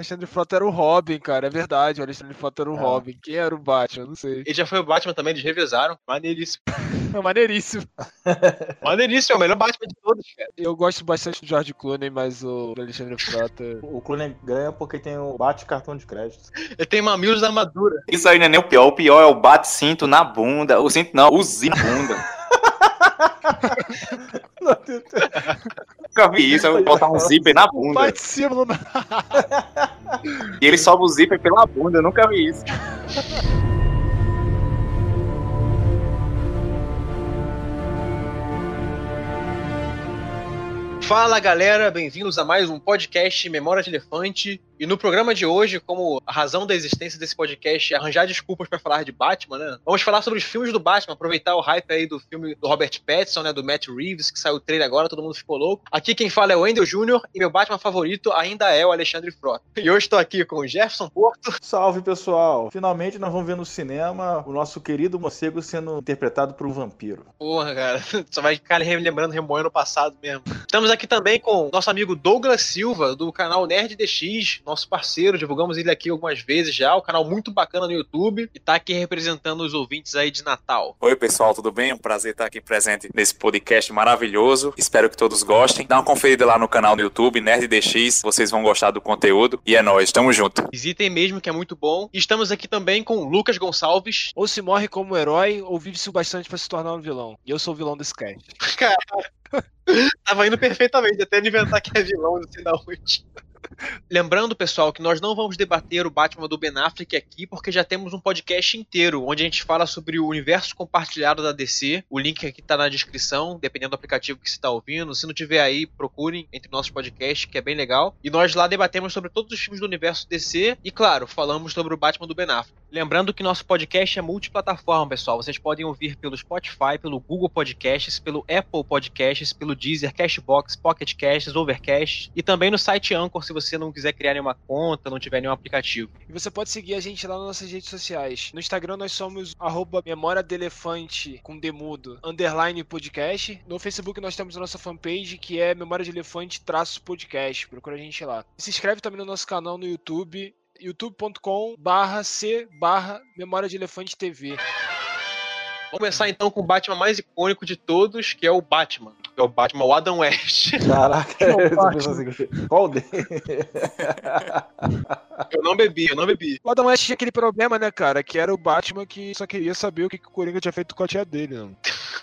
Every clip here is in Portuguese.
Alexandre Frota era o Robin, cara, é verdade. O Alexandre Frota era o é. Robin. Quem era o Batman? Não sei. Ele já foi o Batman também, eles revezaram. Maneiríssimo. É maneiríssimo. maneiríssimo, é o melhor Batman de todos, cara. Eu gosto bastante do George Clooney, mas o Alexandre Frota. o Clooney ganha porque tem o bate cartão de crédito. Ele tem mamilos da armadura. Isso aí não é nem o pior. O pior é o bate-cinto na bunda. O cinto não, o zinho na bunda. Nunca vi isso, eu vou botar um zíper na bunda. Símbolo na... E ele sobe o zíper pela bunda, eu nunca vi isso. Fala galera, bem-vindos a mais um podcast Memória de Elefante. E no programa de hoje, como a razão da existência desse podcast é arranjar desculpas para falar de Batman, né? Vamos falar sobre os filmes do Batman, aproveitar o hype aí do filme do Robert Pattinson, né? Do Matt Reeves, que saiu o trailer agora, todo mundo ficou louco. Aqui quem fala é o Wendell Jr. e meu Batman favorito ainda é o Alexandre Frota. E hoje estou aqui com o Jefferson Porto. Salve pessoal! Finalmente nós vamos ver no cinema o nosso querido morcego sendo interpretado por um vampiro. Porra, cara, só vai ficar lembrando remoendo no passado mesmo. Estamos aqui também com nosso amigo Douglas Silva, do canal Nerd DX nosso parceiro, divulgamos ele aqui algumas vezes já, um canal muito bacana no YouTube e tá aqui representando os ouvintes aí de Natal. Oi, pessoal, tudo bem? É um prazer estar aqui presente nesse podcast maravilhoso. Espero que todos gostem. Dá uma conferida lá no canal no YouTube, Nerd DX, vocês vão gostar do conteúdo e é nóis, tamo junto. Visitem mesmo que é muito bom. E estamos aqui também com Lucas Gonçalves. Ou se morre como herói, ou vive-se o bastante para se tornar um vilão. E eu sou o vilão desse cast. Cara, tava indo perfeitamente até inventar que é vilão, não sei da onde. Lembrando, pessoal, que nós não vamos debater o Batman do Ben Affleck aqui, porque já temos um podcast inteiro onde a gente fala sobre o universo compartilhado da DC. O link aqui tá na descrição, dependendo do aplicativo que você está ouvindo. Se não tiver aí, procurem entre nossos podcasts, que é bem legal. E nós lá debatemos sobre todos os filmes do universo DC e, claro, falamos sobre o Batman do Ben Affleck. Lembrando que nosso podcast é multiplataforma, pessoal. Vocês podem ouvir pelo Spotify, pelo Google Podcasts, pelo Apple Podcasts, pelo Deezer, Cashbox, Pocket Casts, Overcast e também no site Anchor, se você não quiser criar nenhuma conta, não tiver nenhum aplicativo. E você pode seguir a gente lá nas nossas redes sociais. No Instagram nós somos arroba memória de elefante com demudo, underline podcast. No Facebook nós temos a nossa fanpage que é memória de elefante traço podcast. Procura a gente lá. E se inscreve também no nosso canal no YouTube youtube.com barra C barra Memória de Elefante TV. Vamos começar então com o Batman mais icônico de todos, que é o Batman. Que é o Batman, o Adam West. Caraca, é assim, qual dele? Eu não bebi, eu não bebi. O Adam West tinha aquele problema, né, cara? Que era o Batman que só queria saber o que, o Coringa tinha feito com a tia dele, né?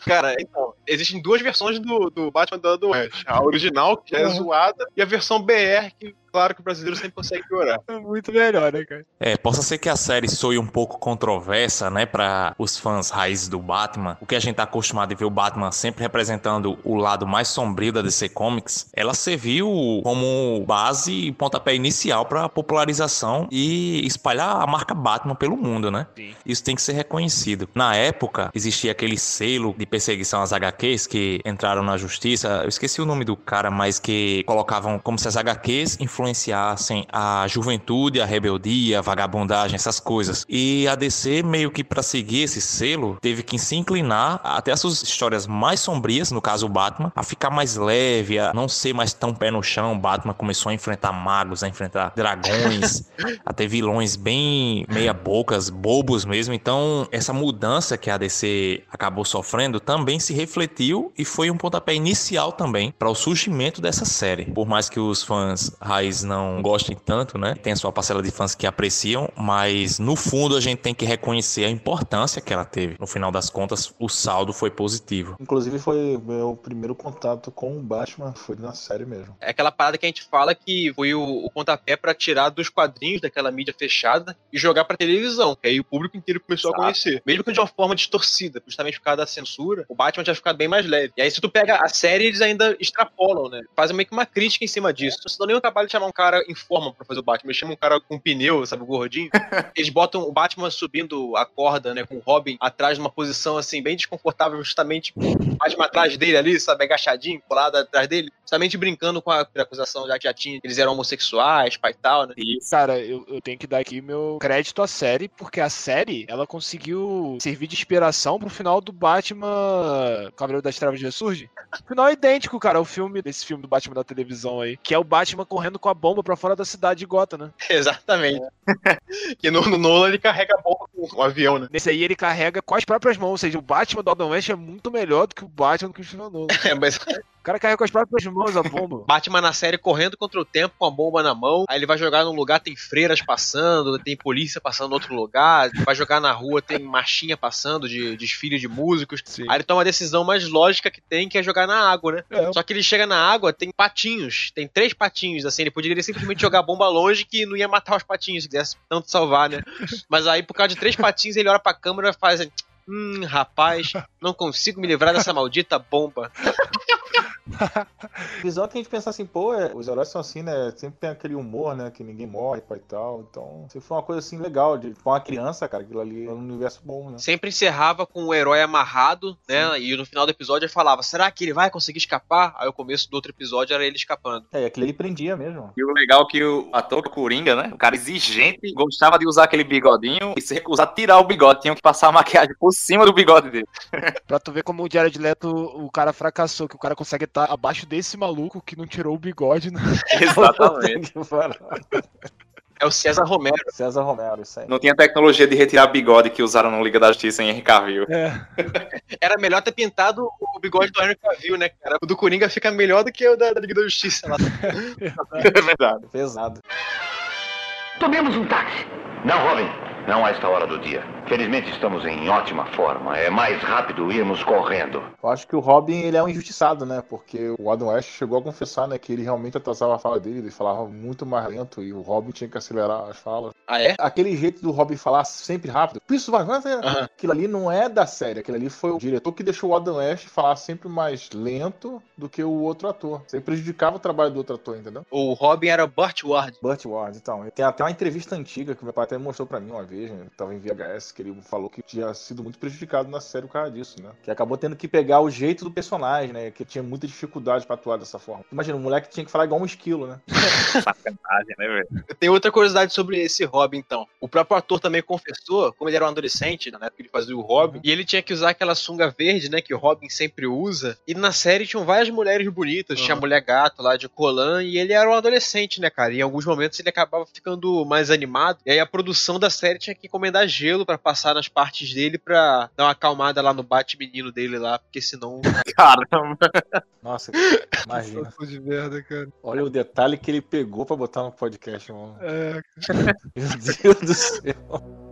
Cara, então, existem duas versões do, do Batman do Adam West. A original, que é uhum. zoada, e a versão BR, que claro que o brasileiro sempre consegue piorar. É muito melhor, né, cara? É, possa ser que a série soe um pouco controversa, né, para os fãs raízes do Batman. O que a gente tá acostumado a ver o Batman sempre representando o lado mais sombrio da DC Comics, ela serviu como base e pontapé inicial para popularização e espalhar a marca Batman pelo mundo, né? Sim. Isso tem que ser reconhecido. Na época, existia aquele selo de perseguição às HQs que entraram na justiça. Eu esqueci o nome do cara, mas que colocavam como se as HQs influenciassem influenciassem a juventude, a rebeldia, a vagabundagem, essas coisas. E a DC, meio que para seguir esse selo, teve que se inclinar até as suas histórias mais sombrias, no caso o Batman, a ficar mais leve, a não ser mais tão pé no chão. O Batman começou a enfrentar magos, a enfrentar dragões, a ter vilões bem meia-bocas, bobos mesmo. Então, essa mudança que a DC acabou sofrendo também se refletiu e foi um pontapé inicial também para o surgimento dessa série. Por mais que os fãs raiz não gostem tanto, né? Tem a sua parcela de fãs que apreciam, mas no fundo a gente tem que reconhecer a importância que ela teve. No final das contas, o saldo foi positivo. Inclusive foi meu primeiro contato com o Batman, foi na série mesmo. É aquela parada que a gente fala que foi o, o pontapé para tirar dos quadrinhos daquela mídia fechada e jogar para televisão, que aí o público inteiro começou Exato. a conhecer. Mesmo que de uma forma distorcida, justamente por causa da censura, o Batman tinha ficado bem mais leve. E aí se tu pega a série, eles ainda extrapolam, né? Fazem meio que uma crítica em cima disso. Não se dão nenhum trabalho de chamar um cara em forma pra fazer o Batman. Eles chamam um cara com pneu, sabe, gordinho. Eles botam o Batman subindo a corda, né, com o Robin atrás numa posição, assim, bem desconfortável, justamente o Batman atrás dele ali, sabe, agachadinho, colado atrás dele, justamente brincando com a acusação já que já tinha, eles eram homossexuais, pai e tal, né. E, cara, eu, eu tenho que dar aqui meu crédito à série, porque a série, ela conseguiu servir de inspiração pro final do Batman Cavaleiro das Trevas Ressurge. Final idêntico, cara, o filme, desse filme do Batman da televisão aí, que é o Batman correndo com com a bomba pra fora da cidade de Gotham, né? Exatamente. que no, no Nolan ele carrega a bomba com o avião, né? Nesse aí ele carrega com as próprias mãos, ou seja, o Batman do Adam West é muito melhor do que o Batman do Christopher Nolan. É, mas O cara carrega com as próprias mãos a bomba. Batman na série correndo contra o tempo com a bomba na mão. Aí ele vai jogar num lugar, tem freiras passando, tem polícia passando em outro lugar. Vai jogar na rua, tem marchinha passando de desfile de músicos. Sim. Aí ele toma a decisão mais lógica que tem, que é jogar na água, né? É. Só que ele chega na água, tem patinhos. Tem três patinhos, assim. Ele poderia simplesmente jogar a bomba longe que não ia matar os patinhos, se quisesse tanto salvar, né? Mas aí, por causa de três patinhos, ele olha pra câmera e faz. Hum, rapaz, não consigo me livrar dessa maldita bomba. Visão que a gente pensa assim, pô, é, os heróis são assim, né? Sempre tem aquele humor, né? Que ninguém morre, pai e tal. Então, se foi uma coisa assim legal, de pra uma criança, cara, aquilo ali é um universo bom, né? Sempre encerrava com o herói amarrado, né? E no final do episódio ele falava: será que ele vai conseguir escapar? Aí o começo do outro episódio era ele escapando. É, aquilo ali prendia mesmo. E o legal é que o ator Coringa, né? O cara exigente, gostava de usar aquele bigodinho e se recusar a tirar o bigode. Tinham que passar a maquiagem por cima do bigode dele. Pra tu ver como o Jared Leto, o cara fracassou, que o cara consegue estar abaixo desse maluco que não tirou o bigode, né? Exatamente. É o César Romero. César Romero, isso aí. Não tinha tecnologia de retirar bigode que usaram no Liga da Justiça em Henry Cavill. É. Era melhor ter pintado o bigode do Henry Cavill, né, cara? O do Coringa fica melhor do que o da, da Liga da Justiça lá. É verdade. Pesado. Tomemos um táxi. Não, Robin. Não a esta hora do dia. Felizmente estamos em ótima forma. É mais rápido irmos correndo. Eu acho que o Robin, ele é um injustiçado, né? Porque o Adam West chegou a confessar, né? Que ele realmente atrasava a fala dele, ele falava muito mais lento e o Robin tinha que acelerar as falas. Ah, é? Aquele jeito do Robin falar sempre rápido, isso vai, vai, vai. Aham. Aquilo ali não é da série, aquilo ali foi o diretor que deixou o Adam West falar sempre mais lento do que o outro ator. Isso aí prejudicava o trabalho do outro ator, entendeu? O Robin era Burt Ward. Burt Ward, então. Tem até uma entrevista antiga que meu pai até mostrou pra mim uma vez, né? Tava em VHS, que ele falou que tinha sido muito prejudicado na série por causa disso, né? Que acabou tendo que pegar o jeito do personagem, né? Que tinha muita dificuldade pra atuar dessa forma. Imagina, o moleque tinha que falar igual um esquilo, né? Sacanagem, né, velho? Tem outra curiosidade sobre esse Robin, então. O próprio ator também confessou, como ele era um adolescente, na época que ele fazia o Robin, e ele tinha que usar aquela sunga verde, né, que o Robin sempre usa. E na série tinham várias mulheres bonitas, tinha a Aham. mulher gato lá de Colan, e ele era um adolescente, né, cara? E em alguns momentos ele acabava ficando mais animado. E aí a produção da série tinha que encomendar gelo pra passar nas partes dele pra dar uma acalmada lá no bate-menino dele lá, porque senão. Caramba. Nossa, imagina. de merda, cara. Olha o detalhe que ele pegou pra botar no podcast, mano. É, Meu Deus do céu.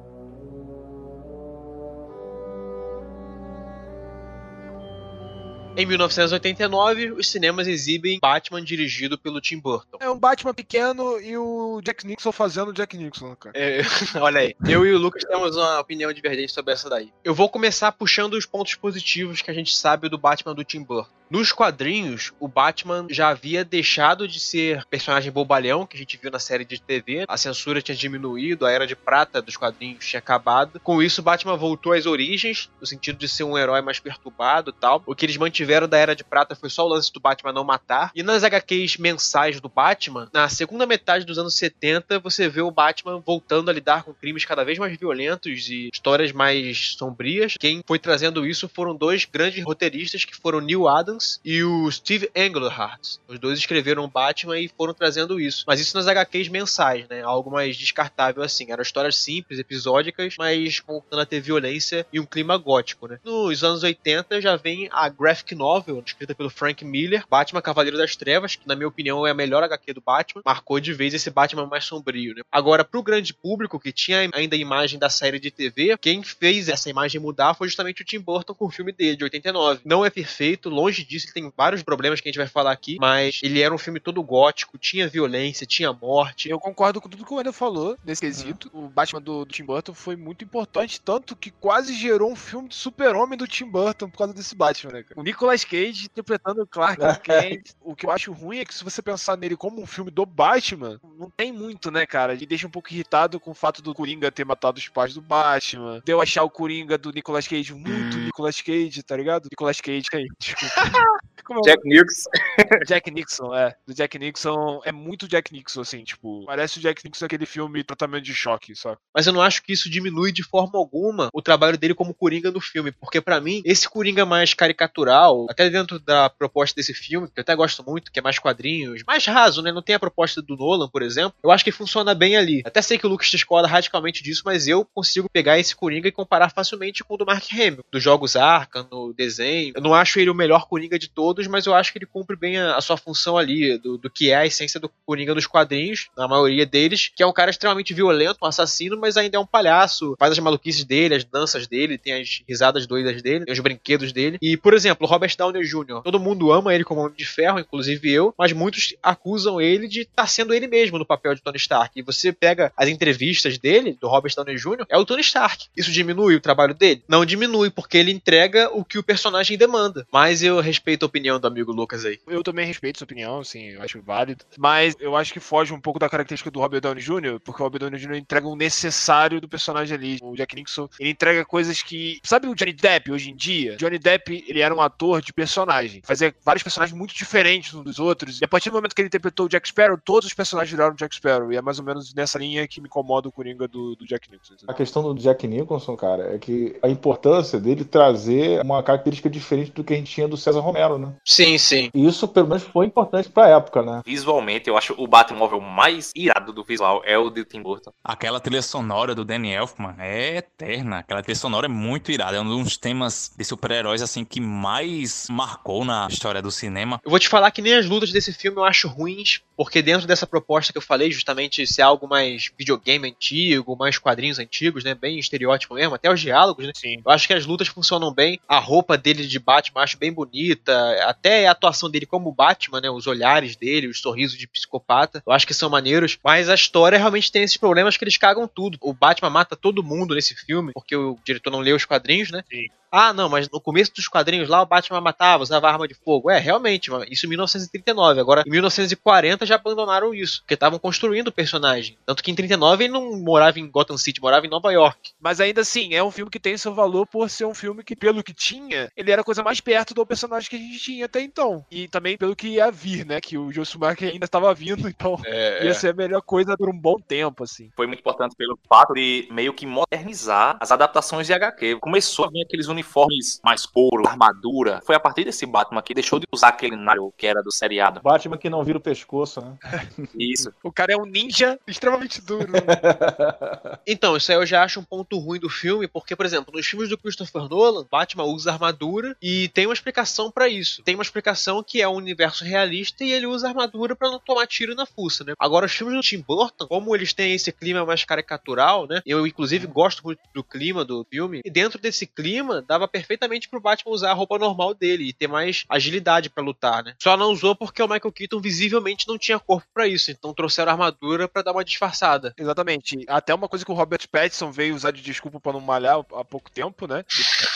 Em 1989, os cinemas exibem Batman dirigido pelo Tim Burton. é um Batman pequeno e o Jack Nixon fazendo o Jack Nixon, cara. É, olha aí, eu e o Lucas temos uma opinião divergente sobre essa daí. Eu vou começar puxando os pontos positivos que a gente sabe do Batman do Tim Burton. Nos quadrinhos, o Batman já havia deixado de ser personagem bobalhão que a gente viu na série de TV. A censura tinha diminuído, a era de prata dos quadrinhos tinha acabado. Com isso, Batman voltou às origens, no sentido de ser um herói mais perturbado e tal. O que eles mantiveram da era de prata foi só o lance do Batman não matar. E nas HQs mensais do Batman, na segunda metade dos anos 70, você vê o Batman voltando a lidar com crimes cada vez mais violentos e histórias mais sombrias. Quem foi trazendo isso foram dois grandes roteiristas que foram Neil Adams e o Steve Englehart. Os dois escreveram Batman e foram trazendo isso. Mas isso nas HQs mensais, né? Algo mais descartável assim. Eram histórias simples, episódicas, mas voltando a ter violência e um clima gótico, né? Nos anos 80 já vem a graphic novel, escrita pelo Frank Miller, Batman Cavaleiro das Trevas, que na minha opinião é a melhor HQ do Batman. Marcou de vez esse Batman mais sombrio, né? Agora, pro grande público que tinha ainda a imagem da série de TV, quem fez essa imagem mudar foi justamente o Tim Burton com o filme dele, de 89. Não é perfeito, longe disso, ele tem vários problemas que a gente vai falar aqui, mas ele era um filme todo gótico, tinha violência, tinha morte. Eu concordo com tudo que o Wendel falou nesse quesito. O Batman do, do Tim Burton foi muito importante, tanto que quase gerou um filme de super-homem do Tim Burton por causa desse Batman, né, cara? O Nicolas Cage interpretando o Clark Kent. o que eu acho ruim é que se você pensar nele como um filme do Batman, não tem muito, né, cara? Ele deixa um pouco irritado com o fato do Coringa ter matado os pais do Batman. Deu achar o Coringa do Nicolas Cage muito Nicolas Cage, tá ligado? Nicolas Cage aí, desculpa. Como é o- Jack Nixon. Jack Nixon, é. Do Jack Nixon é muito Jack Nixon, assim, tipo, parece o Jack Nixon aquele filme Tratamento de Choque, sabe? Mas eu não acho que isso diminui de forma alguma o trabalho dele como Coringa no filme, porque pra mim, esse Coringa mais caricatural, até dentro da proposta desse filme, que eu até gosto muito, que é mais quadrinhos, mais raso, né? Não tem a proposta do Nolan, por exemplo, eu acho que funciona bem ali. Até sei que o Lucas discorda radicalmente disso, mas eu consigo pegar esse Coringa e comparar facilmente com o do Mark Hamill, dos jogos Arkham, no desenho. Eu não acho ele o melhor Coringa de todos, mas eu acho que ele cumpre bem a, a sua função ali, do, do que é a essência do Coringa dos quadrinhos, na maioria deles, que é um cara extremamente violento, um assassino, mas ainda é um palhaço, faz as maluquices dele, as danças dele, tem as risadas doidas dele, tem os brinquedos dele. E, por exemplo, Robert Downey Jr., todo mundo ama ele como Homem de Ferro, inclusive eu, mas muitos acusam ele de estar sendo ele mesmo no papel de Tony Stark. E você pega as entrevistas dele, do Robert Downey Jr., é o Tony Stark. Isso diminui o trabalho dele? Não diminui, porque ele entrega o que o personagem demanda. Mas eu respeito a opinião do amigo Lucas aí. Eu também respeito sua opinião, assim, eu acho válido. Mas eu acho que foge um pouco da característica do Robert Downey Jr., porque o Robert Downey Jr. entrega o necessário do personagem ali. O Jack Nixon, ele entrega coisas que. Sabe o Johnny Depp hoje em dia? Johnny Depp, ele era um ator de personagem. Fazia vários personagens muito diferentes uns dos outros. E a partir do momento que ele interpretou o Jack Sparrow, todos os personagens viraram Jack Sparrow. E é mais ou menos nessa linha que me incomoda o Coringa do, do Jack Nixon. A entendeu? questão do Jack Nicholson, cara, é que a importância dele trazer uma característica diferente do que a gente tinha do César Romero, né? Sim, sim. E isso, pelo menos, foi importante pra época, né? Visualmente, eu acho o Batmóvel mais irado do visual é o de Tim Burton. Aquela trilha sonora do Danny Elfman é eterna. Aquela trilha sonora é muito irada. É um dos temas de super-heróis assim que mais marcou na história do cinema. Eu vou te falar que nem as lutas desse filme eu acho ruins, porque dentro dessa proposta que eu falei, justamente ser algo mais videogame antigo, mais quadrinhos antigos, né? Bem estereótipo mesmo, até os diálogos, né? Sim. Eu acho que as lutas funcionam bem. A roupa dele de Batman eu acho bem bonita. Até a atuação dele como Batman, né? Os olhares dele, os sorrisos de psicopata. Eu acho que são maneiros. Mas a história realmente tem esses problemas que eles cagam tudo. O Batman mata todo mundo nesse filme, porque o diretor não leu os quadrinhos, né? Sim. Ah, não, mas no começo dos quadrinhos lá o Batman matava, usava arma de fogo. É, realmente, isso em 1939. Agora, em 1940 já abandonaram isso, porque estavam construindo o personagem. Tanto que em 39 ele não morava em Gotham City, morava em Nova York. Mas ainda assim, é um filme que tem seu valor por ser um filme que, pelo que tinha, ele era a coisa mais perto do personagem que a gente tinha até então. E também pelo que ia vir, né? Que o Joe Schumacher ainda estava vindo, então É, ia ser a melhor coisa por um bom tempo, assim. Foi muito importante pelo fato de meio que modernizar as adaptações de HQ. Começou a vir aqueles uniformes mais couro, armadura. Foi a partir desse Batman que deixou de usar aquele nário que era do seriado. Batman que não vira o pescoço, né? Isso. O cara é um ninja extremamente duro. né? Então, isso aí eu já acho um ponto ruim do filme, porque, por exemplo, nos filmes do Christopher Nolan, Batman usa armadura e tem uma explicação pra isso. Tem uma explicação que é um universo realista e ele usa armadura pra não tomar tiro na fuça, né? Agora, os filmes do Tim Burton, como eles têm esse clima mais caricatural, né? Eu, inclusive, gosto muito do clima do filme. E dentro desse clima, dava perfeitamente pro Batman usar a roupa normal dele e ter mais agilidade pra lutar, né? Só não usou porque o Michael Keaton visivelmente não tinha corpo pra isso. Então trouxeram a armadura pra dar uma disfarçada. Exatamente. Até uma coisa que o Robert Pattinson veio usar de desculpa pra não malhar há pouco tempo, né?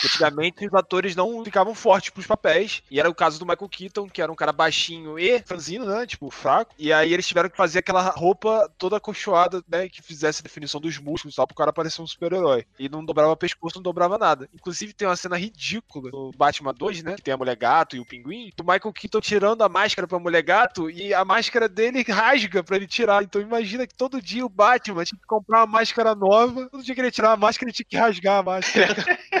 Antigamente os atores não ficavam fortes pros papéis. E era o caso do Michael Keaton, que era um cara baixinho e franzino, né? Tipo, fraco. E aí eles tiveram que fazer aquela roupa toda acolchoada, né? Que fizesse a definição dos músculos e tal, pro cara parecer um super-herói. E não dobrava pescoço, não dobrava nada. Inclusive tem uma cena ridícula no Batman 2, né? Que tem a mulher gato e o pinguim. Do Michael Keaton tirando a máscara pra mulher gato e a máscara dele rasga pra ele tirar. Então imagina que todo dia o Batman tinha que comprar uma máscara nova. Todo dia que ele tirar a máscara, ele tinha que rasgar a máscara.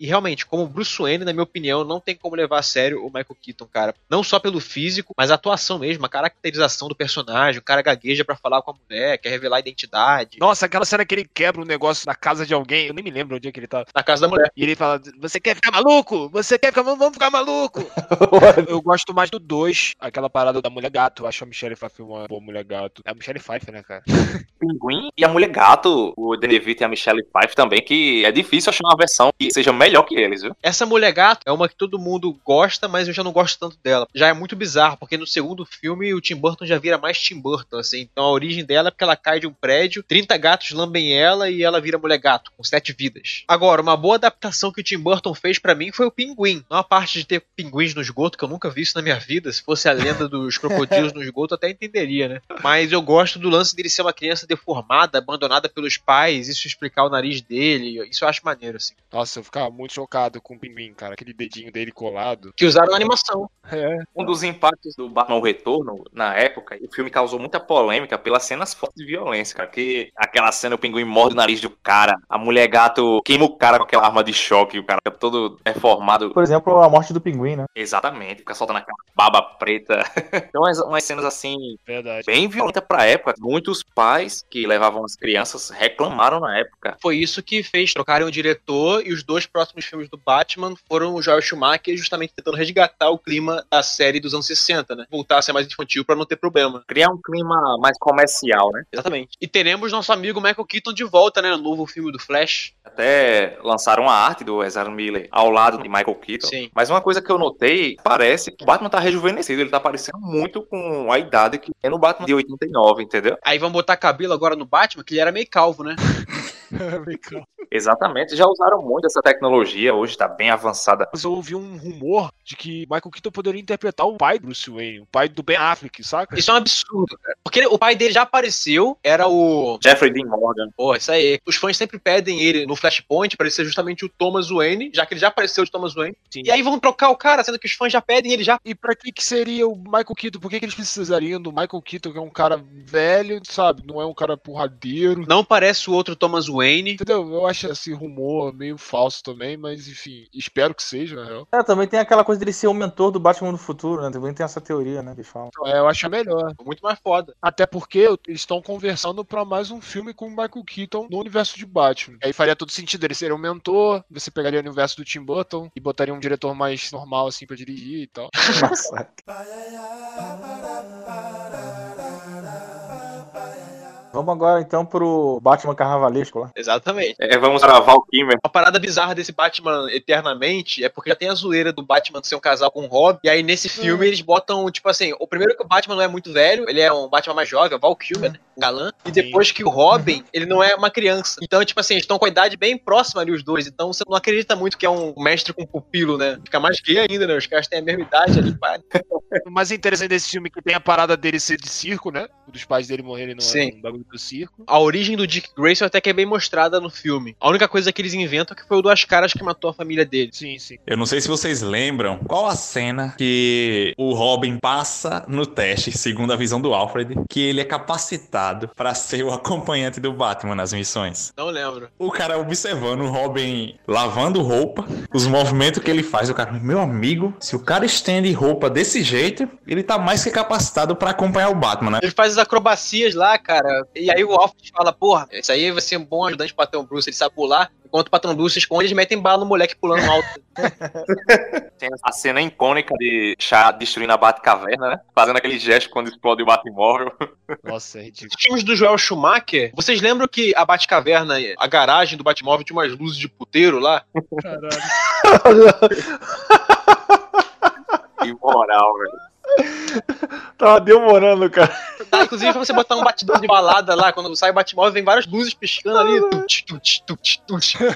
E realmente, como Bruce Wayne, na minha opinião, não tem como levar a sério o Michael Keaton, cara. Não só pelo físico, mas a atuação mesmo, a caracterização do personagem. O cara gagueja pra falar com a mulher, quer revelar a identidade. Nossa, aquela cena que ele quebra um negócio na casa de alguém, eu nem me lembro onde é que ele tá. Na casa da mulher. E ele fala: Você quer ficar maluco? Você quer ficar. Vamos ficar maluco! eu gosto mais do 2, aquela parada da mulher gato. Eu acho a Michelle Pfeiffer uma boa mulher gato. É a Michelle Pfeiffer, né, cara? Pinguim e a Mulher Gato, o Danny DeVito e a Michelle Pfeiffer também, que é difícil achar uma versão que seja melhor que eles, viu? Essa mulher gato é uma que todo mundo gosta, mas eu já não gosto tanto dela. Já é muito bizarro, porque no segundo filme o Tim Burton já vira mais Tim Burton, assim. Então a origem dela é porque ela cai de um prédio, 30 gatos lambem ela e ela vira mulher gato, com sete vidas. Agora, uma boa adaptação que o Tim Burton fez pra mim foi o Pinguim. Não a parte de ter pinguins no esgoto, que eu nunca vi isso na minha vida. Se fosse a lenda dos crocodilos no esgoto, eu até entenderia, né? Mas eu gosto do lance dele ser uma criança deformada, abandonada pelos pais, isso explicar o nariz dele. Isso eu acho maneiro, assim. Nossa, eu ficava muito chocado com o pinguim, cara. Aquele dedinho dele colado. Que usaram na animação. É. Um dos impactos do Batman o Retorno, na época, o filme causou muita polêmica pelas cenas fortes de violência, cara. Que aquela cena, o pinguim morde o nariz do cara, a mulher gato queima o cara com aquela arma de choque, o cara fica todo deformado. Por exemplo, a morte do pinguim, né? Exatamente, fica soltando aquela baba preta. então, umas, umas cenas assim, Verdade. bem violentas pra época. Muitos pais que levavam as crianças reclamaram na época. Foi isso que fez trocarem o diretor e os dois próximos filmes do Batman foram o Joel Schumacher justamente tentando resgatar o clima da série dos anos 60, né? Voltar a ser mais infantil pra não ter problema. Criar um clima mais comercial, né? Exatamente. E teremos nosso amigo Michael Keaton de volta, né? No novo filme do Flash. Até lançaram a arte do Ezra Miller ao lado de Michael Keaton. Sim. Mas uma coisa que eu notei, parece que o Batman tá rejuvenescido, ele tá parecendo muito com a idade que é no Batman de 89, entendeu? Aí vamos botar cabelo agora no Batman, que ele era meio calvo, né? Exatamente, já usaram muito essa tecnologia, hoje tá bem avançada. Mas eu ouvi um rumor de que Michael Keaton poderia interpretar o pai do Bruce Wayne, o pai do Ben Affleck, saca? Isso é um absurdo, cara. Porque o pai dele já apareceu, era o. Jeffrey Dean Morgan. Pô, isso aí. Os fãs sempre pedem ele no Flashpoint pra ele ser justamente o Thomas Wayne, já que ele já apareceu de Thomas Wayne. Sim. E aí vão trocar o cara, sendo que os fãs já pedem ele já. E pra que que seria o Michael Keaton? Por que, que eles precisariam do Michael Keaton, que é um cara velho, sabe? Não é um cara porradeiro. Não parece o outro Thomas Wayne. Entendeu? Eu acho esse rumor meio falso também, mas enfim, espero que seja, na real. É, também tem aquela coisa dele ser o mentor do Batman do futuro, né? Também tem essa teoria, né? Que eles falam. Então, é, eu acho melhor. Muito mais foda. Até porque eles estão conversando pra mais um filme com o Michael Keaton no universo de Batman. Aí faria todo sentido ele ser um mentor, você pegaria o universo do Tim Burton e botaria um diretor mais normal assim pra dirigir e tal. Nossa. Vamos agora então pro Batman Carnavalesco lá. Exatamente. É, vamos para Val Kilmer. A parada bizarra desse Batman eternamente é porque já tem a zoeira do Batman ser um casal com o Robin. E aí nesse filme eles botam, tipo assim, o primeiro que o Batman não é muito velho, ele é um Batman mais jovem, o Val Kilmer, né? galã. E depois que o Robin, ele não é uma criança. Então, tipo assim, eles estão com a idade bem próxima ali, os dois. Então você não acredita muito que é um mestre com pupilo, né? Fica mais gay ainda, né? Os caras têm a mesma idade ali, pá. O mais interessante desse filme é que tem a parada dele ser de circo, né? Dos pais dele morrerem no Sim. no bagulho do circo. A origem do Dick Grayson até que é bem mostrada no filme. A única coisa que eles inventam é que foi o Duas Caras que matou a família dele. Sim, sim. Eu não sei se vocês lembram qual a cena que o Robin passa no teste, segundo a visão do Alfred, que ele é capacitado pra ser o acompanhante do Batman nas missões. Não lembro. O cara observando o Robin lavando roupa, os movimentos que ele faz. O cara, meu amigo, se o cara estende roupa desse jeito, ele tá mais que capacitado pra acompanhar o Batman, né? Ele faz as acrobacias lá, cara. E aí o Alfred fala, porra, isso aí vai ser um bom ajudante pro Patrão Bruce, ele sabe pular. Enquanto o Patrão Bruce esconde, eles metem bala no moleque pulando alto. Tem a cena icônica de Chá destruindo a Batcaverna, né? Fazendo aquele gesto quando explode o Batmóvel. Nossa, é ridículo. Os filmes do Joel Schumacher, vocês lembram que a Batcaverna, a garagem do Batmóvel tinha umas luzes de puteiro lá? Caralho. Que moral, velho. Tava demorando, cara. Tá, inclusive, pra você botar um batidão de balada lá, quando sai o Batmóvel, vem várias luzes piscando ali. Tut, tut, tut, tut.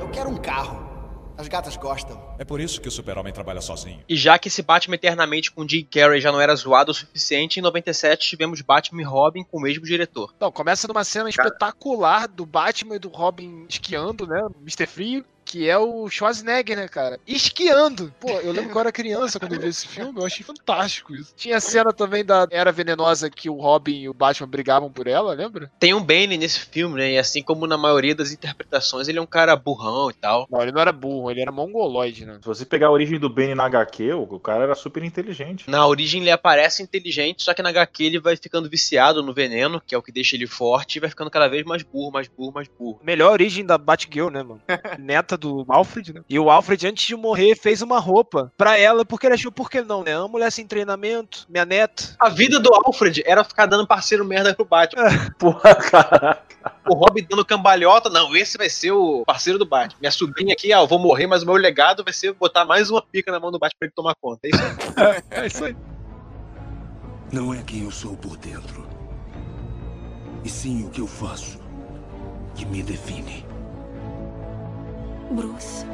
Eu quero um carro. As gatas gostam. É por isso que o super-homem trabalha sozinho. E já que esse Batman Eternamente com Jim Carrey já não era zoado o suficiente, em 97 tivemos Batman e Robin com o mesmo diretor. Não, começa numa cena espetacular do Batman e do Robin esquiando, né? Mr. Frio. Que é o Schwarzenegger, né, cara? Esquiando. Pô, eu lembro que eu era criança quando eu vi esse filme, eu achei fantástico isso. Tinha a cena também da Era Venenosa que o Robin e o Batman brigavam por ela, lembra? Tem um Bane nesse filme, né? E assim como na maioria das interpretações, ele é um cara burrão e tal. Não, ele não era burro, ele era mongoloide, né? Se você pegar a origem do Bane na HQ, o cara era super inteligente. Na origem ele aparece inteligente, só que na HQ ele vai ficando viciado no veneno, que é o que deixa ele forte, e vai ficando cada vez mais burro, mais burro, mais burro. Melhor origem da Batgirl, né, mano? Neta do Alfred, né? E o Alfred, antes de morrer, fez uma roupa pra ela, porque ele achou, por que não, né? Uma mulher sem treinamento, minha neta. A vida do Alfred era ficar dando parceiro merda pro Batman. Porra, cara. O Robin dando cambalhota, não, esse vai ser o parceiro do Batman. Minha sobrinha aqui, ó, eu vou morrer, mas o meu legado vai ser botar mais uma pica na mão do Batman pra ele tomar conta. É isso aí. É isso aí. Não é quem eu sou por dentro, e sim o que eu faço que me define. Bruce.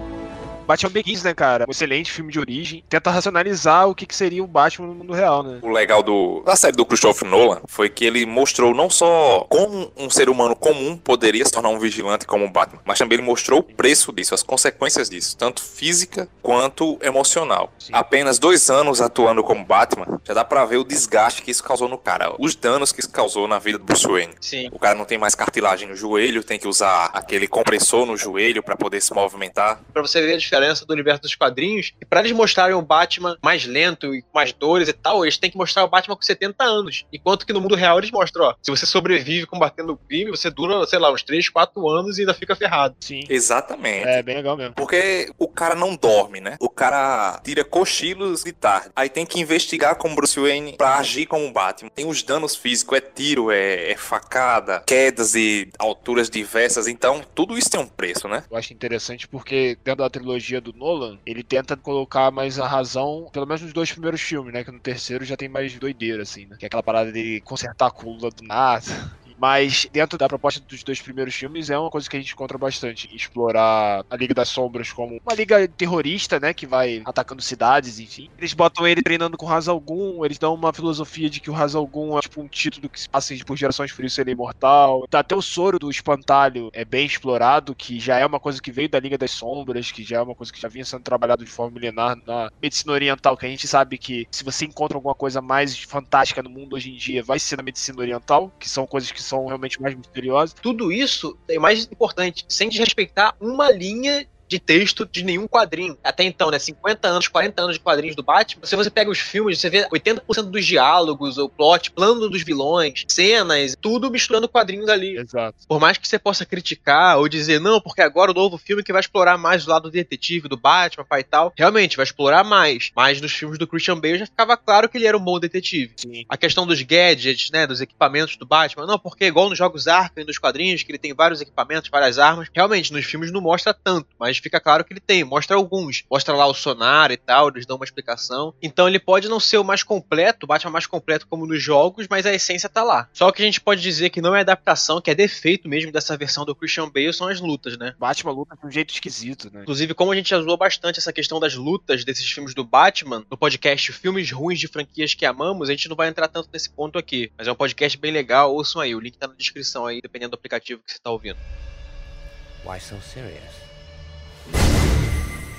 Batman Begins, né, cara? Um excelente filme de origem. Tenta racionalizar o que, que seria o Batman no mundo real, né? O legal do, da série do Christopher Nolan foi que ele mostrou não só como um ser humano comum poderia se tornar um vigilante como o Batman, mas também ele mostrou o preço disso, as consequências disso, tanto física quanto emocional. Sim. Apenas dois anos atuando como Batman, já dá pra ver o desgaste que isso causou no cara, os danos que isso causou na vida do Bruce Wayne. Sim. O cara não tem mais cartilagem no joelho, tem que usar aquele compressor no joelho pra poder se movimentar. Pra você ver a diferença do universo dos quadrinhos. E pra eles mostrarem o Batman mais lento e com mais dores e tal, eles têm que mostrar o Batman com 70 anos. Enquanto que no mundo real eles mostram, ó, se você sobrevive combatendo o crime, você dura, sei lá, uns 3, 4 anos e ainda fica ferrado. Sim. Exatamente. É, bem legal mesmo. Porque o cara não dorme, né? O cara tira cochilos de tarde. Aí tem que investigar como Bruce Wayne pra agir como Batman. Tem os danos físicos, é tiro, é, é facada, quedas de alturas diversas. Então, tudo isso tem um preço, né? Eu acho interessante porque dentro da trilogia do Nolan, ele tenta colocar mais a razão, pelo menos nos dois primeiros filmes, né? Que no terceiro já tem mais doideira, assim, né? Que é aquela parada de consertar a coluna do nada. Mas dentro da proposta dos dois primeiros filmes é uma coisa que a gente encontra bastante. Explorar a Liga das Sombras como uma liga terrorista, né? Que vai atacando cidades, enfim. Eles botam ele treinando com Hazal Ghul, eles dão uma filosofia de que o Hazal Ghul é tipo um título que se passa por gerações, por isso ele é imortal. Tá, Até o soro do espantalho é bem explorado, que já é uma coisa que veio da Liga das Sombras, que já é uma coisa que já vinha sendo trabalhado de forma milenar na medicina oriental, que a gente sabe que se você encontra alguma coisa mais fantástica no mundo hoje em dia, vai ser na medicina oriental, que são coisas que são realmente mais misteriosas. Tudo isso é mais importante, sem desrespeitar uma linha de texto de nenhum quadrinho. Até então, né? 50 anos, 40 anos de quadrinhos do Batman. Se você pega os filmes, você vê 80% dos diálogos, o plot, plano dos vilões, cenas, tudo misturando quadrinhos ali. Exato. Por mais que você possa criticar ou dizer, não, porque agora o novo filme que vai explorar mais o lado do detetive, do Batman, pai e tal, realmente vai explorar mais. Mas nos filmes do Christian Bale já ficava claro que ele era um bom detetive. Sim. A questão dos gadgets, né, dos equipamentos do Batman, não, porque igual nos jogos Arkham e nos quadrinhos, que ele tem vários equipamentos, várias armas, realmente nos filmes não mostra tanto, mas fica claro que ele tem, mostra alguns, mostra lá o sonar e tal, eles dão uma explicação. Então ele pode não ser o mais completo, o Batman mais completo como nos jogos, mas a essência tá lá. Só que a gente pode dizer que não é adaptação, que é defeito mesmo dessa versão do Christian Bale são as lutas, né? Batman luta de um jeito esquisito, né? Inclusive, como a gente já zoou bastante essa questão das lutas desses filmes do Batman, no podcast Filmes Ruins de Franquias que Amamos, a gente não vai entrar tanto nesse ponto aqui. Mas é um podcast bem legal, ouçam aí, o link tá na descrição aí, dependendo do aplicativo que você tá ouvindo. Why so serious?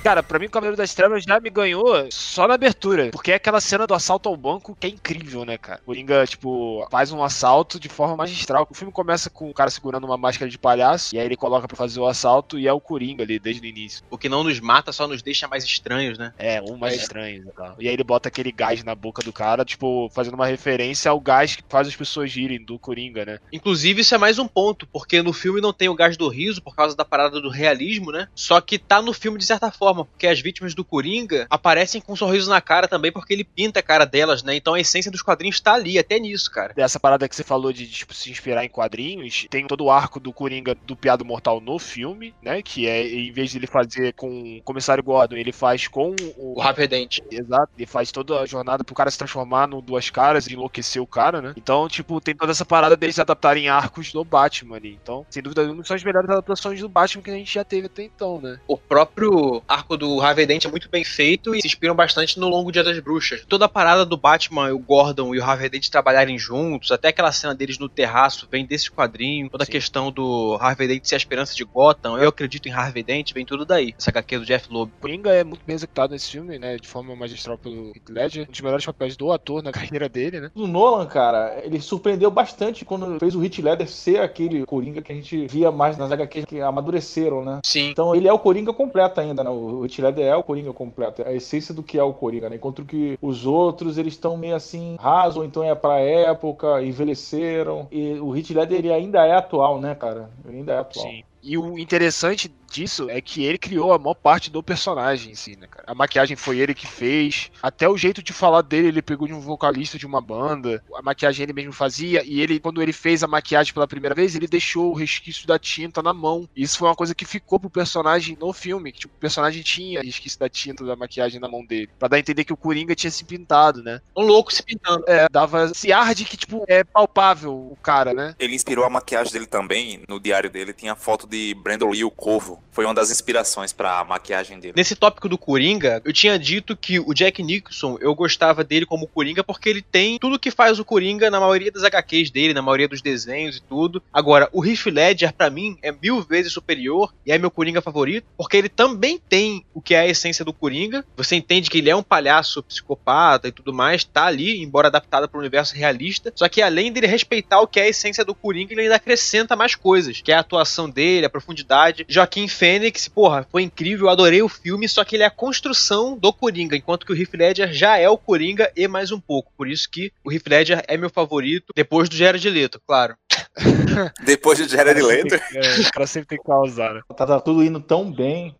Cara, pra mim o Cavaleiro das Trevas já me ganhou só na abertura. Porque é aquela cena do assalto ao banco que é incrível, né, cara? Coringa, tipo, faz um assalto de forma magistral. O filme começa com o cara segurando uma máscara de palhaço, e aí ele coloca pra fazer o assalto e é o Coringa ali desde o início. O que não nos mata só nos deixa mais estranhos, né? É, um mais estranho e tal. E aí ele bota aquele gás na boca do cara, tipo, fazendo uma referência ao gás que faz as pessoas girem do Coringa, né? Inclusive, isso é mais um ponto, porque no filme não tem o gás do riso por causa da parada do realismo, né? Só que tá no filme de certa forma, porque as vítimas do Coringa aparecem com um sorriso na cara também, porque ele pinta a cara delas, né? Então a essência dos quadrinhos tá ali, até nisso, cara. Dessa parada que você falou de tipo, se inspirar em quadrinhos, tem todo o arco do Coringa do Piado Mortal no filme, né? Que é, em vez de ele fazer com o Comissário Gordon, ele faz com o. O Rapidente. Exato, ele faz toda a jornada pro cara se transformar no Duas Caras e enlouquecer o cara, né? Então, tipo, tem toda essa parada deles adaptarem arcos do Batman ali. Então, sem dúvida nenhuma, são as melhores adaptações do Batman que a gente já teve até então, né? O próprio arco do Harvey Dent é muito bem feito e se inspiram bastante no Longo Dia das Bruxas. Toda a parada do Batman, o Gordon e o Harvey Dent trabalharem juntos, até aquela cena deles no terraço, vem desse quadrinho. Toda Sim. a questão do Harvey Dent ser a esperança de Gotham, eu acredito em Harvey Dent, vem tudo daí. Essa HQ do Jeff Loeb. Coringa é muito bem executado nesse filme, né? De forma magistral pelo Heath Ledger. Um dos melhores papéis do ator na carreira dele, né? O Nolan, cara, ele surpreendeu bastante quando fez o Hit Leather ser aquele Coringa que a gente via mais nas HQs que amadureceram, né? Sim. Então ele é o Coringa completo ainda, né? O Hit Leather é o Coringa completo. É a essência do que é o Coringa, né? Enquanto que os outros, eles estão meio assim, raso, então é pra época, envelheceram. E o Hit Leather, ele ainda é atual, né, cara? Ele ainda é atual. Sim. E o interessante disso é que ele criou a maior parte do personagem em si, né, cara? A maquiagem foi ele que fez. Até o jeito de falar dele, ele pegou de um vocalista de uma banda. A maquiagem ele mesmo fazia. E ele, quando ele fez a maquiagem pela primeira vez, ele deixou o resquício da tinta na mão. Isso foi uma coisa que ficou pro personagem no filme. Que, tipo, o personagem tinha resquício da tinta da maquiagem na mão dele. Pra dar a entender que o Coringa tinha se pintado, né? Um louco se pintando. É, dava esse ar de que, tipo, é palpável o cara, né? Ele inspirou a maquiagem dele também. No diário dele tinha a foto de Brandon Lee, o Corvo, foi uma das inspirações pra maquiagem dele. Nesse tópico do Coringa, eu tinha dito que o Jack Nicholson, eu gostava dele como Coringa porque ele tem tudo que faz o Coringa na maioria das HQs dele, na maioria dos desenhos e tudo. Agora, o Heath Ledger, pra mim, é mil vezes superior e é meu Coringa favorito, porque ele também tem o que é a essência do Coringa. Você entende que ele é um palhaço psicopata e tudo mais, tá ali, embora adaptado para o universo realista. Só que além dele respeitar o que é a essência do Coringa, ele ainda acrescenta mais coisas, que é a atuação dele, a profundidade. Joaquim Fênix, porra, foi incrível, adorei o filme, só que ele é a construção do Coringa, enquanto que o Heath Ledger já é o Coringa e mais um pouco. Por isso que o Heath Ledger é meu favorito, depois do Jared Leto, claro. Depois de Jared Leto. É, o cara sempre tem que causar, né? Tá, tá tudo indo tão bem.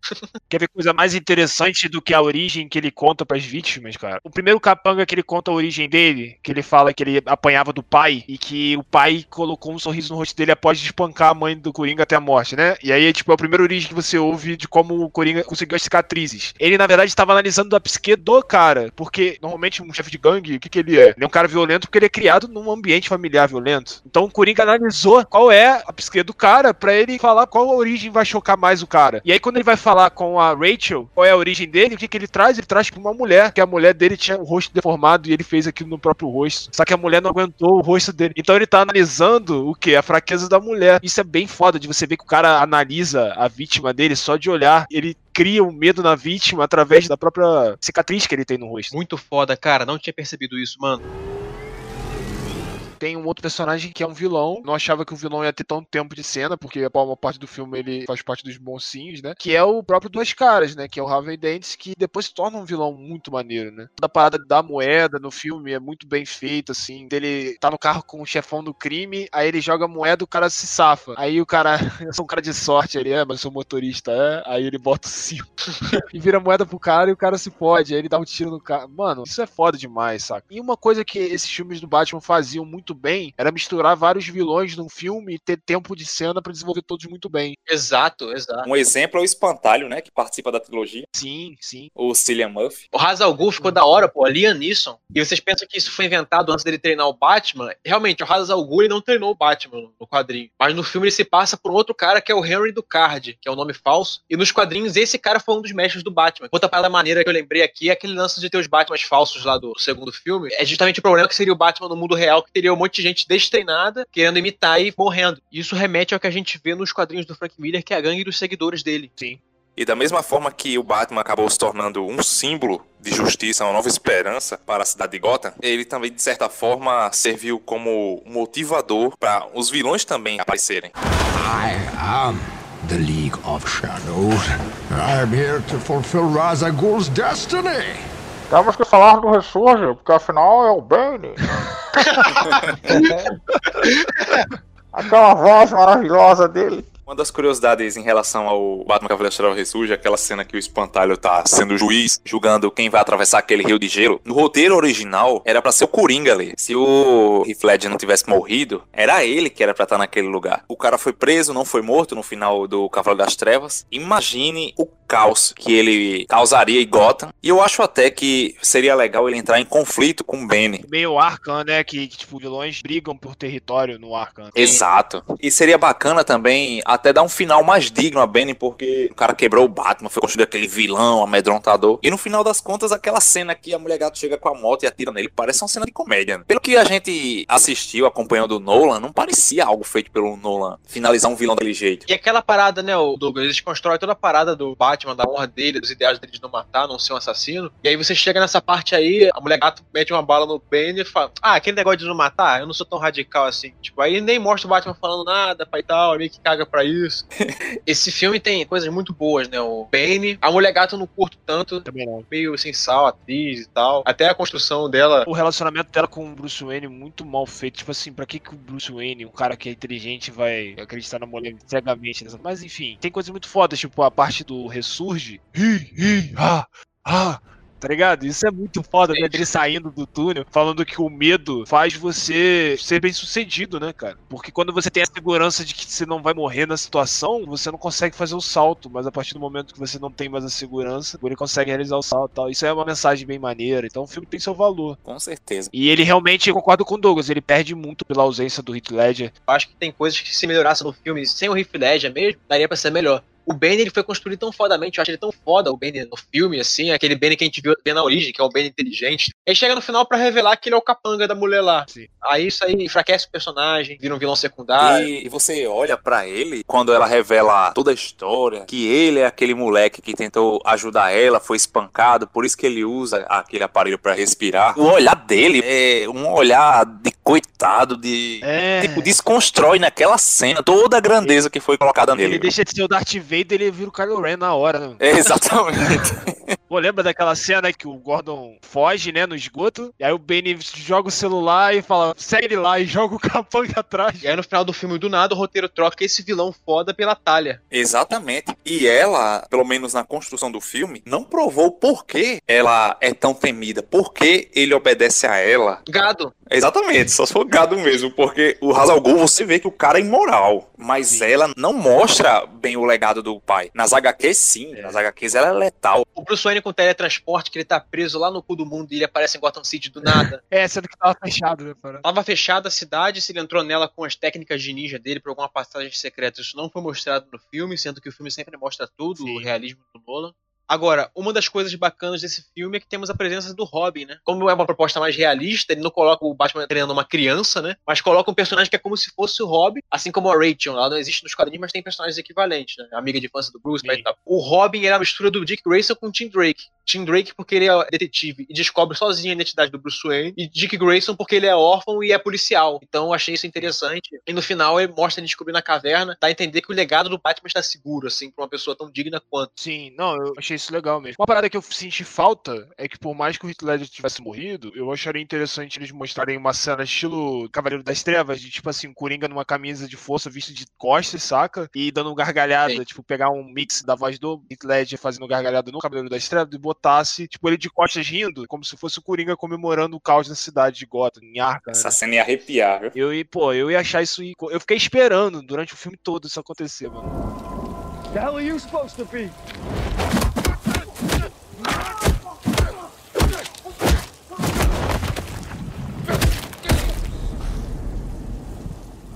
Quer ver coisa mais interessante do que a origem que ele conta pras vítimas, cara? O primeiro capanga que ele conta a origem dele, que ele fala que ele apanhava do pai e que o pai colocou um sorriso no rosto dele após espancar a mãe do Coringa até a morte, né? E aí, tipo, é a primeira origem que você ouve de como o Coringa conseguiu as cicatrizes. Ele, na verdade, estava analisando a psique do cara, porque normalmente um chefe de gangue, o que, que ele é? Ele é um cara violento porque ele é criado num ambiente familiar violento. Então o Coringa analisou qual é a psique do cara pra ele falar qual a origem vai chocar mais o cara. E aí, quando ele vai falar com a Rachel qual é a origem dele, o que, que ele traz? Ele traz pra uma mulher, que a mulher dele tinha o rosto deformado e ele fez aquilo no próprio rosto. Só que a mulher não aguentou o rosto dele. Então ele tá analisando o que? A fraqueza da mulher. Isso é bem foda de você ver que o cara analisa a vítima dele só de olhar. Ele cria um medo na vítima através da própria cicatriz que ele tem no rosto. Muito foda, cara. Não tinha percebido isso, mano tem um outro personagem que é um vilão. Não achava que o vilão ia ter tanto tempo de cena, porque a maior parte do filme ele faz parte dos mocinhos, né? Que é o próprio Duas Caras, né? Que é o Harvey Dent, que depois se torna um vilão muito maneiro, né? Toda a parada da moeda no filme é muito bem feita, assim. Dele tá no carro com o chefão do crime, aí ele joga moeda, o cara se safa. Aí o cara, eu sou um cara de sorte, ele é, mas eu sou motorista, é. Aí ele bota o cinto e vira moeda pro cara e o cara se pode. Aí ele dá um tiro no cara. Mano, isso é foda demais, saca? E uma coisa que esses filmes do Batman faziam muito muito bem era misturar vários vilões num filme e ter tempo de cena para desenvolver todos muito bem. Exato, exato. Um exemplo é o Espantalho, né? Que participa da trilogia. Sim, sim. O Cillian Murphy. O Ra's al Ghul ficou da hora, pô. A Liam Neeson. E vocês pensam que isso foi inventado antes dele treinar o Batman? Realmente, o Ra's al Ghul não treinou o Batman no quadrinho. Mas no filme ele se passa por outro cara que é o Henry do Card, que é o um nome falso. E nos quadrinhos esse cara foi um dos mestres do Batman. Outra parada maneira que eu lembrei aqui é aquele lance de ter os Batmans falsos lá do segundo filme. É justamente o problema que seria o Batman no mundo real, que teria um monte de gente destreinada, querendo imitar e morrendo. Isso remete ao que a gente vê nos quadrinhos do Frank Miller, que é a gangue dos seguidores dele. Sim. E da mesma forma que o Batman acabou se tornando um símbolo de justiça, uma nova esperança para a cidade de Gotham, ele também, de certa forma, serviu como motivador para os vilões também aparecerem. I am the League of Shadows. I'm here to fulfill Ghul's destiny. Temos que falar do Ressurge, porque afinal é o Bane. Aquela voz maravilhosa dele. Uma das curiosidades em relação ao Batman Cavaleiro Estrela Ressurge é aquela cena que o espantalho tá sendo juiz, julgando quem vai atravessar aquele rio de gelo. No roteiro original, era para ser o Coringa ali. Se o Heath Ledger não tivesse morrido, era ele que era pra estar naquele lugar. O cara foi preso, não foi morto no final do Cavaleiro das Trevas. Imagine o caos que ele causaria em Gotham. E eu acho até que seria legal ele entrar em conflito com o Benny. Meio Arkham, né? Que, tipo, vilões brigam por território no Arkham. Exato. E seria bacana também até dar um final mais digno a Benny, porque o cara quebrou o Batman, foi construído aquele vilão, amedrontador. E no final das contas, aquela cena que a mulher gato chega com a moto e atira nele, parece uma cena de comédia. Pelo que a gente assistiu acompanhando o Nolan, não parecia algo feito pelo Nolan finalizar um vilão daquele jeito. E aquela parada, né, o Douglas, eles constroem toda a parada do Batman da honra dele, dos ideais dele de não matar, não ser um assassino. E aí você chega nessa parte aí, a mulher gato mete uma bala no Ben e fala: Ah, aquele negócio de não matar, eu não sou tão radical assim. Tipo, aí nem mostra o Batman falando nada, pai e tal, meio que caga pra isso. Esse filme tem coisas muito boas, né? O Bane, a mulher gato eu não curto tanto. Também não. Meio sem sal, atriz e tal. Até a construção dela. O relacionamento dela com o Bruce Wayne muito mal feito. Tipo assim, pra que, que o Bruce Wayne, um cara que é inteligente, vai acreditar na mulher cegamente? Mas enfim, tem coisas muito fodas, tipo a parte do Ressurge. Hi, hi, ha, ha. Tá ligado? Isso é muito foda, né? Ele saindo do túnel, falando que o medo faz você ser bem sucedido, né, cara? Porque quando você tem a segurança de que você não vai morrer na situação, você não consegue fazer o salto. Mas a partir do momento que você não tem mais a segurança, ele consegue realizar o salto e tal. Isso é uma mensagem bem maneira. Então o filme tem seu valor. Com certeza. E ele realmente, eu concordo com o Douglas, ele perde muito pela ausência do Heath Ledger. Eu acho que tem coisas que se melhorassem no filme sem o Heath Ledger mesmo, daria pra ser melhor. O Benny ele foi construído tão fodamente, eu acho ele tão foda, o Benny no filme, assim, aquele Benny que a gente viu bem na origem, que é o Benny inteligente. Aí chega no final pra revelar que ele é o capanga da mulher lá. Sim. Aí isso aí enfraquece o personagem, vira um vilão secundário. E, e você olha pra ele quando ela revela toda a história, que ele é aquele moleque que tentou ajudar ela, foi espancado, por isso que ele usa aquele aparelho pra respirar. O olhar dele é um olhar de coitado, de É. tipo desconstrói naquela cena toda a grandeza que foi colocada Ele nele. deixa de ser o Darth Vader ele vira o Kylo Ren na hora, né? É, exatamente. Pô, lembra daquela cena que o Gordon foge, né, no esgoto? E aí o Benny joga o celular e fala, segue ele lá e joga o capanga atrás. E aí no final do filme, do nada, o roteiro troca esse vilão foda pela talha. Exatamente. E ela, pelo menos na construção do filme, não provou por que ela é tão temida, por que ele obedece a ela. Gado. Exatamente, só se for gado mesmo, porque o Hazal Ghul você vê que o cara é imoral, mas ela não mostra bem o legado do pai. Nas HQs sim, nas HQs ela é letal. O Bruce Wayne com teletransporte, que ele tá preso lá no cu do mundo e ele aparece em Gotham City do nada. É, sendo que tava fechado, né, cara? Tava fechada a cidade, se ele entrou nela com as técnicas de ninja dele por alguma passagem secreta. Isso não foi mostrado no filme, sendo que o filme sempre mostra tudo, o realismo do Nolan. Agora, uma das coisas bacanas desse filme é que temos a presença do Robin, né? Como é uma proposta mais realista, ele não coloca o Batman treinando uma criança, né? Mas coloca um personagem que é como se fosse o Robin, assim como a Rachel. Ela não existe nos quadrinhos, mas tem personagens equivalentes, né? Amiga de infância do Bruce, e tal. O Robin ele é a mistura do Dick Grayson com o Tim Drake. Tim Drake porque ele é detetive e descobre sozinho a identidade do Bruce Wayne, e Dick Grayson porque ele é órfão e é policial. Então eu achei isso interessante. E no final ele mostra ele descobrindo a caverna, dá a entender que o legado do Batman está seguro, assim, pra uma pessoa tão digna quanto. Sim, não, eu achei isso legal mesmo. Uma parada que eu senti falta é que por mais que o Heath Ledger tivesse morrido, eu acharia interessante eles mostrarem uma cena estilo Cavaleiro das Trevas, de tipo assim, um Coringa numa camisa de força visto de costas, saca? E dando gargalhada, Sim. tipo, pegar um mix da voz do Heath Ledger fazendo gargalhada no Cavaleiro das Trevas e botasse, tipo, ele de costas rindo, como se fosse o Coringa comemorando o caos na cidade de Gotham, em Arkham, né? Essa cena ia arrepiar, viu? Eu, e, pô, eu ia achar isso. Eu fiquei esperando durante o filme todo isso acontecer, mano. The hell are you supposed to be?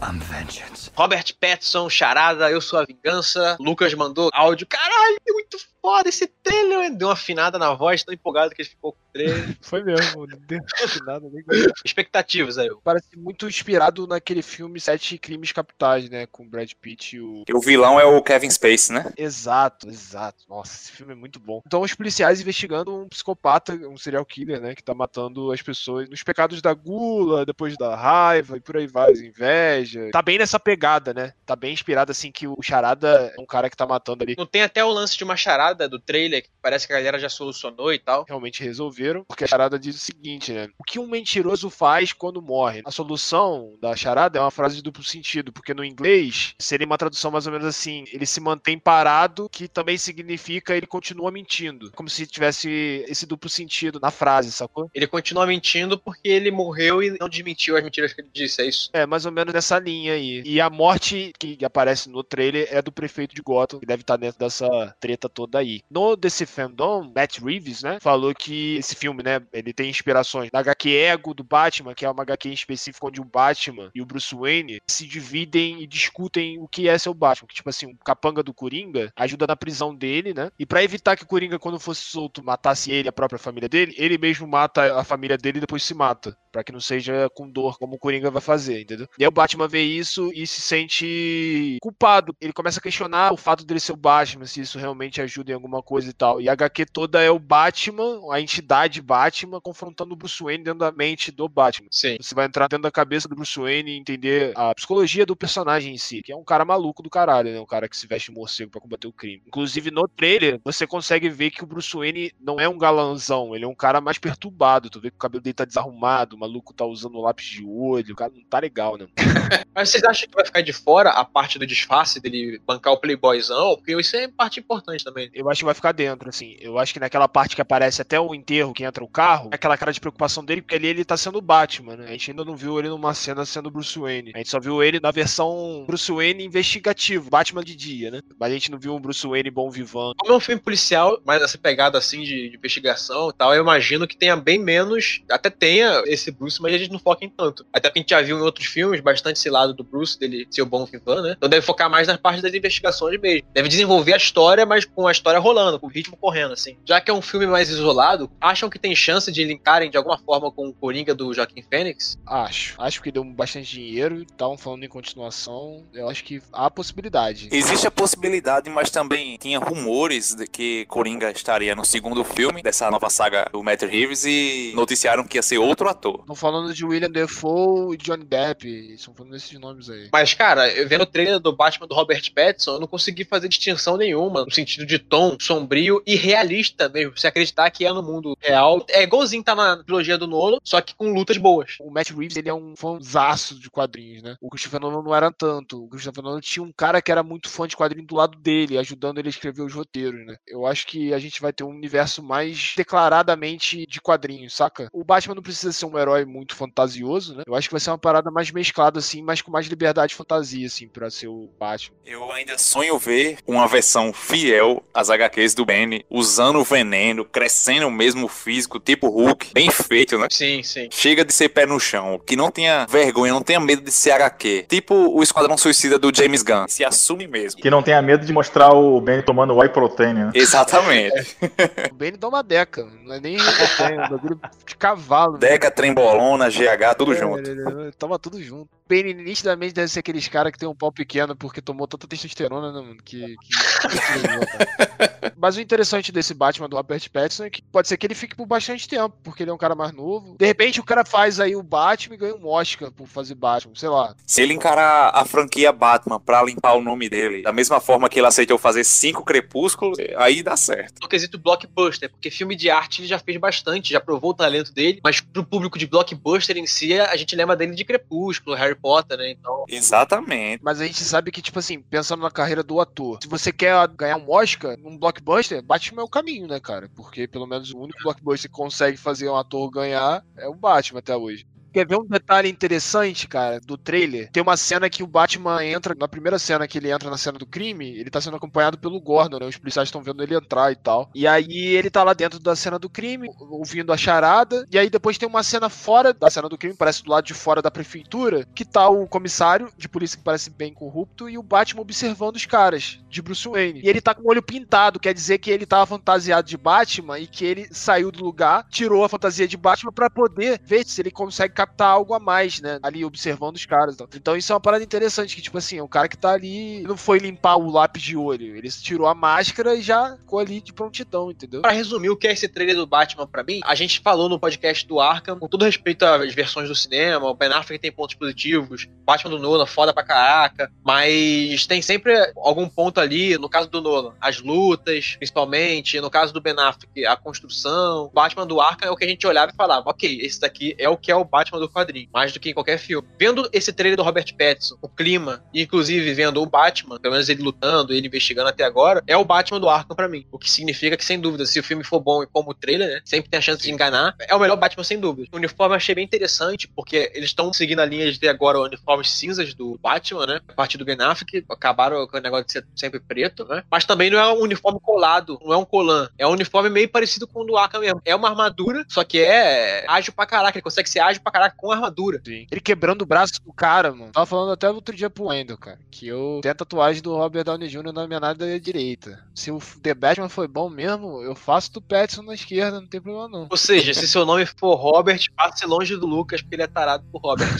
I'm vengeance. Robert Pattinson, Charada, Eu Sou a Vingança. Lucas mandou áudio. Caralho, muito foda esse trailer. Deu uma afinada na voz, tão empolgado que ele ficou com o trailer. Foi mesmo, não deu nada, nem Expectativas aí. Parece muito inspirado naquele filme Sete Crimes Capitais, né? Com o Brad Pitt e o. E o vilão é o Kevin Space, né? Exato, exato. Nossa, esse filme é muito bom. Então, os policiais investigando um psicopata, um serial killer, né? Que tá matando as pessoas nos pecados da gula, depois da raiva e por aí vai, inveja. Tá bem nessa pegada, né? Tá bem inspirado, assim, que o Charada é um cara que tá matando ali. Não tem até o lance de uma charada do trailer que parece que a galera já solucionou e tal. realmente resolveram, porque a charada diz o seguinte, né? O que um mentiroso faz quando morre? A solução da charada é uma frase de duplo sentido, porque no inglês seria uma tradução mais ou menos assim: ele se mantém parado, que também significa ele continua mentindo. Como se tivesse esse duplo sentido na frase, sacou? Ele continua mentindo porque ele morreu e não desmentiu as mentiras que ele disse, é isso? É, mais ou menos nessa linha aí. E a morte que aparece no trailer é do prefeito de Gotham, que deve estar dentro dessa treta toda aí. No DC Fandom, Matt Reeves, né, falou que esse filme, né, ele tem inspirações da HQ Ego do Batman, que é uma HQ em específico onde o Batman e o Bruce Wayne se dividem e discutem o que é ser o Batman. Que, tipo assim, o capanga do Coringa ajuda na prisão dele, né, e pra evitar que o Coringa, quando fosse solto, matasse ele a própria família dele, ele mesmo mata a família dele e depois se mata. Pra que não seja com dor, como o Coringa vai fazer, entendeu? E aí o Batman vê isso e se sente culpado. Ele começa a questionar o fato dele ser o Batman, se isso realmente ajuda em alguma coisa e tal. E a HQ toda é o Batman, a entidade Batman, confrontando o Bruce Wayne dentro da mente do Batman. Sim. Você vai entrar dentro da cabeça do Bruce Wayne e entender a psicologia do personagem em si, que é um cara maluco do caralho, né? Um cara que se veste morcego pra combater o crime. Inclusive, no trailer, você consegue ver que o Bruce Wayne não é um galanzão, ele é um cara mais perturbado. Tu vê que o cabelo dele tá desarrumado, o maluco tá usando lápis de olho, o cara não tá legal, né? Mas vocês acham que vai ficar de fora a parte do disfarce dele bancar o playboyzão? Porque isso é parte importante também. Eu acho que vai ficar dentro, assim. Eu acho que naquela parte que aparece até o enterro, que entra o carro, é aquela cara de preocupação dele, porque ali ele tá sendo Batman, né? A gente ainda não viu ele numa cena sendo Bruce Wayne. A gente só viu ele na versão Bruce Wayne investigativo, Batman de dia, né? Mas a gente não viu um Bruce Wayne bom vivando. Como é um filme policial, mas essa pegada assim de, de investigação e tal, eu imagino que tenha bem menos. Até tenha esse Bruce, mas a gente não foca em tanto. Até porque a gente já viu em outros filmes bastante esse lado do Bruce, dele ser o bom vivan, né? Então deve focar mais nas partes das investigações mesmo. Deve desenvolver a história, mas com a história rolando, com o ritmo correndo, assim. Já que é um filme mais isolado, acham que tem chance de linkarem de alguma forma com o Coringa do Joaquim Fênix? Acho. Acho que deu bastante dinheiro, estavam falando em continuação. Eu acho que há possibilidade. Existe a possibilidade, mas também tinha rumores de que Coringa estaria no segundo filme dessa nova saga do Matt Reeves e noticiaram que ia ser outro ator. Estão falando de William Defoe e Johnny Depp. Estão falando desses nomes aí. Mas, cara, eu vendo o trailer do Batman do Robert Pattinson, eu não consegui fazer distinção nenhuma no sentido de tom sombrio e realista mesmo. Se acreditar que é no mundo real. É igualzinho tá na trilogia do Nolan, só que com lutas boas. O Matt Reeves, ele é um fãzaço de quadrinhos, né? O Christopher Nolan não era tanto. O Christopher Nolan tinha um cara que era muito fã de quadrinhos do lado dele, ajudando ele a escrever os roteiros, né? Eu acho que a gente vai ter um universo mais declaradamente de quadrinhos, saca? O Batman não precisa ser um herói muito fantasioso, né? Eu acho que vai ser uma parada mais mesclada, assim, mas com mais liberdade de fantasia, assim, pra ser o Batman. Eu ainda sonho ver uma versão fiel às HQs do Benny, usando o veneno, crescendo o mesmo físico, tipo Hulk, bem feito, né? Sim, sim. Chega de ser pé no chão, que não tenha vergonha, não tenha medo de ser HQ. Tipo o Esquadrão Suicida do James Gunn, se assume mesmo. Que não tenha medo de mostrar o Ben tomando whey protein, né? Exatamente. o Benny dá uma deca, não é nem é um bagulho de cavalo. Deca, trembolona, GH, tudo É, junto. ele- ele Toma tudo junto. Benny nitidamente deve ser aqueles caras que tem um pau pequeno porque tomou tanta testosterona, né, mano? Que. que- Mas o interessante desse Batman do Robert Pattinson é que pode ser que ele fique por bastante tempo, porque ele é um cara mais novo. De repente o cara faz aí o Batman e ganha um Oscar por fazer Batman, sei lá. Se ele encarar a franquia Batman pra limpar o nome dele, da mesma forma que ele aceitou fazer cinco Crepúsculos, aí dá certo. No quesito blockbuster, porque filme de arte ele já fez bastante, já provou o talento dele, mas pro público de blockbuster em si, a gente lembra dele de Crepúsculo, Harry Potter, né? Então. Exatamente. Mas a gente sabe que, tipo assim, pensando na carreira do ator, se você quer ganhar um Oscar num blockbuster, Batman é o caminho, né, cara? Porque pelo menos o único blockbuster que consegue fazer um ator ganhar é o Batman até hoje. Quer ver um detalhe interessante, cara, do trailer? Tem uma cena que o Batman entra, na primeira cena que ele entra na cena do crime, ele tá sendo acompanhado pelo Gordon, né? Os policiais estão vendo ele entrar e tal. E aí ele tá lá dentro da cena do crime, ouvindo a charada, e aí depois tem uma cena fora da cena do crime, parece do lado de fora da prefeitura, que tá o comissário de polícia que parece bem corrupto e o Batman observando os caras de Bruce Wayne. E ele tá com o olho pintado, quer dizer que ele tava fantasiado de Batman e que ele saiu do lugar, tirou a fantasia de Batman pra poder ver se ele consegue captar algo a mais, né? Ali observando os caras. Então. então isso é uma parada interessante, que tipo assim, o cara que tá ali não foi limpar o lápis de olho, ele tirou a máscara e já ficou ali de prontidão, entendeu? Pra resumir o que é esse trailer do Batman pra mim, a gente falou no podcast do Arkham, com todo respeito às versões do cinema, o Ben Affleck tem pontos positivos, Batman do Nolan foda pra caraca, mas tem sempre algum ponto ali, no caso do Nolan, as lutas, principalmente, no caso do Ben Affleck, a construção, Batman do Arkham é o que a gente olhava e falava, ok, esse daqui é o que é o Batman do quadrinho, mais do que em qualquer filme. Vendo esse trailer do Robert Pattinson, o clima, e inclusive vendo o Batman, pelo menos ele lutando, ele investigando até agora, é o Batman do Arkham pra mim. O que significa que, sem dúvida, se o filme for bom e como o trailer, né, sempre tem a chance de enganar, é o melhor Batman sem dúvida. O uniforme eu achei bem interessante, porque eles estão seguindo a linha de ter agora uniformes cinzas do Batman, né, a partir do Ben Affleck, acabaram com o negócio de ser sempre preto, né, mas também não é um uniforme colado, não é um colan, é um uniforme meio parecido com o do Arkham mesmo. É uma armadura, só que é ágil pra caraca, ele consegue ser ágil pra caraca com armadura. Sim. Ele quebrando o braço do cara, mano. Tava falando até outro dia pro Wendel, cara, que eu tenho a tatuagem do Robert Downey Jr. na minha nada direita. Se o The Batman foi bom mesmo, eu faço do Pattinson na esquerda, não tem problema não. Ou seja, se seu nome for Robert, passe longe do Lucas, porque ele é tarado por Robert.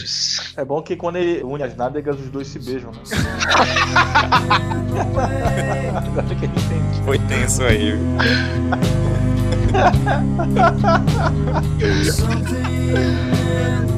É bom que quando ele une as nádegas, os dois se beijam, né? Agora que eu entendi. Foi tenso aí. viu? Something